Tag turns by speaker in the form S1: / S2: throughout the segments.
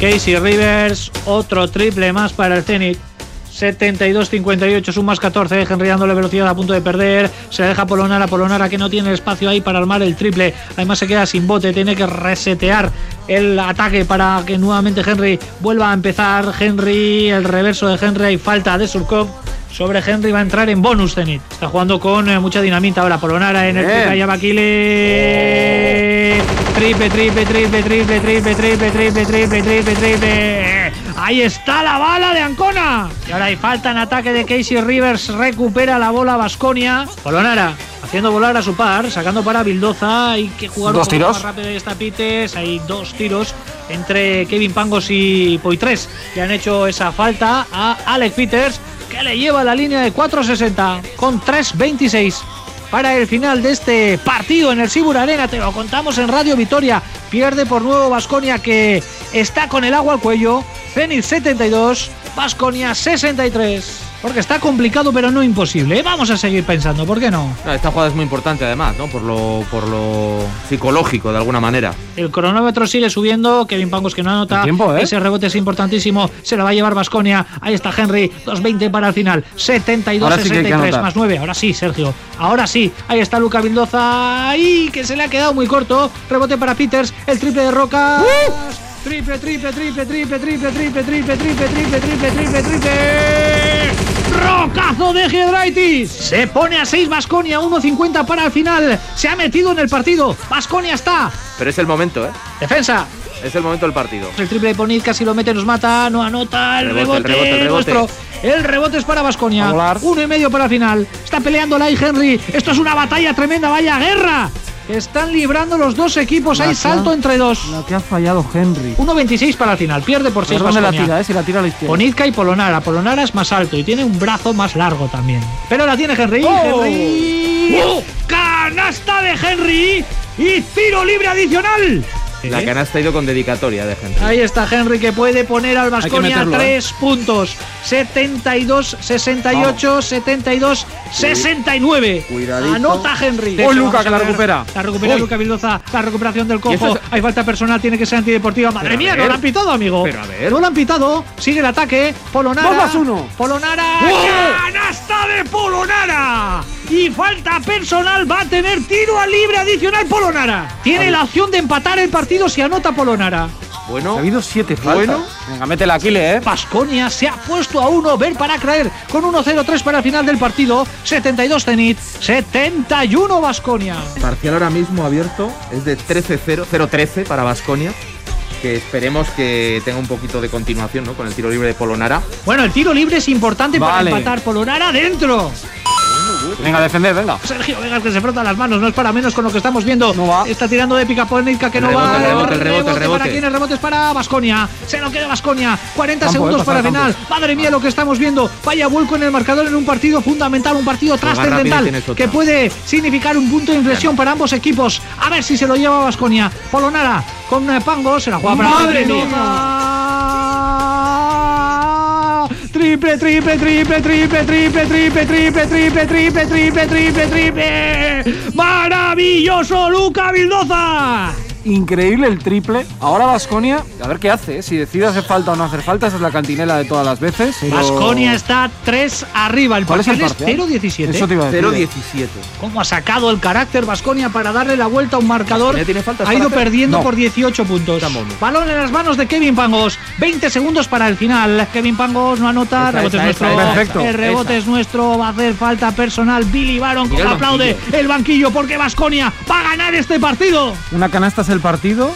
S1: Casey Rivers, otro triple más para el Zenit. 72-58, un más 14, Henry dándole velocidad a punto de perder, se deja Polonara, Polonara que no tiene espacio ahí para armar el triple, además se queda sin bote, tiene que resetear el ataque para que nuevamente Henry vuelva a empezar, Henry, el reverso de Henry, falta de Surkov, sobre Henry va a entrar en bonus Zenit. Está jugando con eh, mucha dinamita ahora. Polonara en el va Triple, triple, triple, triple, triple, triple, triple, triple, triple, triple. Ahí está la bala de Ancona. Y ahora hay falta en ataque de Casey Rivers. Recupera la bola Vasconia. Polonara haciendo volar a su par, sacando para Bildoza. Hay que jugar
S2: ¿Dos
S1: un poco
S2: tiros?
S1: más rápido de esta Pites. Hay dos tiros entre Kevin Pangos y Poitres que han hecho esa falta a Alex Peters que le lleva la línea de 4.60 con 3.26 para el final de este partido en el Sibur Arena. Te lo contamos en Radio Vitoria. Pierde por nuevo Vasconia que está con el agua al cuello. Zenit 72, Vasconia 63. Porque está complicado pero no imposible. ¿eh? Vamos a seguir pensando, ¿por qué no?
S3: Esta jugada es muy importante además, ¿no? Por lo, por lo psicológico, de alguna manera.
S1: El cronómetro sigue subiendo. Kevin Pangos que no anota.
S2: Tiempo, ¿eh?
S1: Ese rebote es importantísimo. Se lo va a llevar Vasconia. Ahí está Henry. 2.20 para el final. 72,
S2: Ahora sí que hay que
S1: 63
S2: anotar.
S1: más 9. Ahora sí, Sergio. Ahora sí. Ahí está Luca Vildoza. Ahí que se le ha quedado muy corto. Rebote para Peters. El triple de Roca. Triple, triple, triple, triple, triple, triple, triple, triple, triple, triple, triple, triple. Rocazo de Giedraitis. Se pone a 6 Vasconia, 1.50 para el final. Se ha metido en el partido. Vasconia está.
S3: Pero es el momento, ¿eh?
S1: Defensa.
S3: Es el momento del partido.
S1: El triple de Ponit casi lo mete, nos mata, no anota. El
S3: Rebote,
S1: rebote,
S3: el rebote, el rebote.
S1: nuestro. El rebote es para Vasconia.
S2: A volar.
S1: Uno y medio para el final. Está peleando la Henry. Esto es una batalla tremenda, vaya guerra. Están librando los dos equipos.
S2: La
S1: Hay
S2: que
S1: salto entre dos.
S2: La que ha fallado Henry.
S1: 1.26 para el final. Pierde por 6
S2: ¿Por dónde la tira, eh? Si la tira a la izquierda.
S1: Ponitka y Polonara. Polonara es más alto y tiene un brazo más largo también. Pero la tiene Henry.
S2: ¡Oh!
S1: Henry. Canasta de Henry y tiro libre adicional.
S3: La
S1: ¿Eh?
S3: canasta ha ido con dedicatoria de gente.
S1: Ahí está Henry que puede poner al Vasconia
S2: ¿eh?
S1: tres puntos. 72, 68, 72, 69.
S4: Cuidadito.
S1: Anota Henry.
S2: ¡Oh, Luca, que la recupera!
S1: La recupera
S2: Uy.
S1: Luca Vildoza. La recuperación del cojo.
S3: es-
S1: Hay falta personal, tiene que ser antideportiva. Madre
S3: Pero
S1: mía, no lo han pitado, amigo.
S3: Pero a ver.
S1: No lo han pitado. Sigue el ataque. Polonara.
S2: Dos más uno.
S1: Polonara. ¡Canasta de Polonara! Y falta personal. Va a tener tiro al libre adicional Polonara. Tiene la opción de empatar el partido si anota Polonara.
S3: Bueno,
S2: Ha habido siete faltas.
S3: Bueno.
S2: Venga, mete la Aquile, eh.
S1: Vasconia se ha puesto a uno, ver para creer, con 1-0-3 para el final del partido, 72 Zenit, 71 Vasconia.
S3: parcial ahora mismo abierto es de 13-0, 0-13 para Vasconia. Que esperemos que tenga un poquito de continuación ¿no? con el tiro libre de Polonara.
S1: Bueno, el tiro libre es importante
S2: Vale.
S1: para empatar Polonara dentro.
S2: Venga, a defender, venga.
S1: Sergio Vegas que se frota las manos, no es para menos con lo que estamos viendo.
S2: No va.
S1: Está tirando de pica Polnica que
S3: El
S1: no
S3: rebote,
S1: va.
S3: el rebote, el rebote, el
S1: ¿Para
S3: rebote.
S1: quién? El rebote es para Vasconia. Se lo queda Vasconia. 40
S2: Campo,
S1: segundos
S2: eh,
S1: para final. Madre mía lo que estamos viendo. Vaya vuelco en el marcador en un partido fundamental, un partido
S3: Juega
S1: trascendental que puede significar un punto de inflexión para ambos equipos. A ver si se lo lleva Vasconia. Polonara con eh, Pango se la juega para
S2: ¡Madre
S1: Triple, triple, triple, triple, triple, triple, triple, triple, triple, triple, triple, triple. ¡Maravilloso Luca Vildoza!
S2: Increíble el triple. Ahora Vasconia, a ver qué hace, eh. si decide hacer falta o no hacer falta, esa es la cantinela de todas las veces. pero-
S1: Vasconia está 3 arriba. El
S2: ¿Cuál es
S1: parcial es
S2: parcial?
S1: 0-17.
S2: Eso te iba a decir.
S3: 0-17.
S1: ¿Cómo ha sacado el carácter Vasconia para darle la vuelta a un marcador?
S3: ¿Vasconia tiene faltas
S1: Ha ido
S3: hacer?
S1: perdiendo
S2: No.
S1: por 18 puntos. Balón en las manos de Kevin Pangos. 20 segundos para el final. Kevin Pangos no anota.
S3: Esa,
S1: rebote
S3: esa,
S1: es nuestro.
S3: esa,
S2: Perfecto.
S1: El rebote es nuestro. Va a hacer falta personal. Billy Baron como
S3: el
S1: aplaude
S3: banquillo.
S1: el banquillo porque Vasconia va a ganar este partido.
S2: Una canasta es el partido.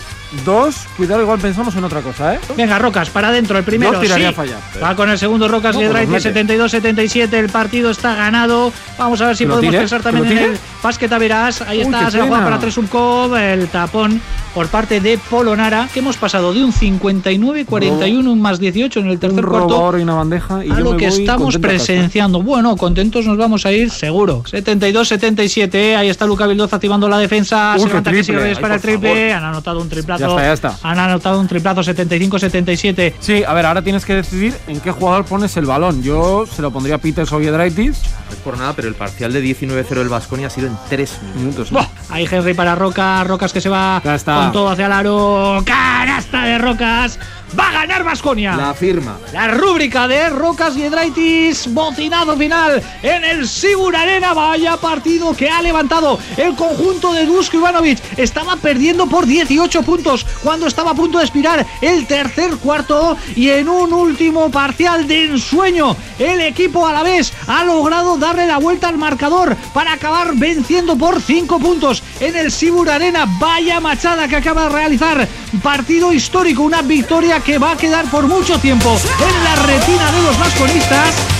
S2: Dos, cuidado, igual pensamos en otra cosa, ¿eh?
S1: Venga, Rocas, para adentro. El primero.
S2: Yo tiraría
S1: sí.
S2: a fallar.
S1: Va con el segundo Rocas
S2: No,
S1: y
S2: pues los mete.
S1: 72-77. El partido está ganado. Vamos a ver si
S2: ¿Que lo
S1: podemos
S2: tire?
S1: pensar
S2: ¿Que
S1: también en el Basqueta Verás. Ahí
S2: Uy,
S1: está, se la juega para Tresumkov. El tapón por parte de Polonara. Que hemos pasado de un 59-41, un más 18 en el tercer
S2: un robo
S1: cuarto.
S2: ahora y una bandeja. Y
S1: a
S2: yo
S1: lo
S2: me
S1: que
S2: voy
S1: estamos presenciando. Bueno, contentos nos vamos a ir, seguro. 72-77. ¿eh? Ahí está Luca Vildoza activando la defensa.
S2: Uy,
S1: se levanta
S2: triple.
S1: Reyes
S2: Ay,
S1: para el triple.
S3: favor.
S1: Han anotado un triplazo.
S2: Ya está, ya está.
S1: Han anotado un triplazo 75-77.
S2: Sí, a ver, ahora tienes que decidir en qué jugador pones el balón. Yo se lo pondría a Peters o Giedraitis.
S3: No es por nada, pero el parcial de 19-0 del Vasconia ha sido en 3 minutos.
S1: Buah, Ahí Henry para Roca, Rocas que se va
S2: Ya está.
S1: Todo hacia el aro. Canasta de Rocas. Va a ganar Vasconia.
S3: La firma.
S1: La rúbrica de Rocas Giedraitis, bocinado final en el Sibur Arena. Vaya partido que ha levantado el conjunto de Dusko Ivanovic. Estaba perdiendo por 18 puntos cuando estaba a punto de expirar el tercer cuarto y en un último parcial de ensueño el equipo a la vez ha logrado darle la vuelta al marcador para acabar venciendo por 5 puntos en el Sibur Arena. Vaya machada que acaba de realizar. Partido histórico, una victoria que va a quedar por mucho tiempo en la retina de los vasconistas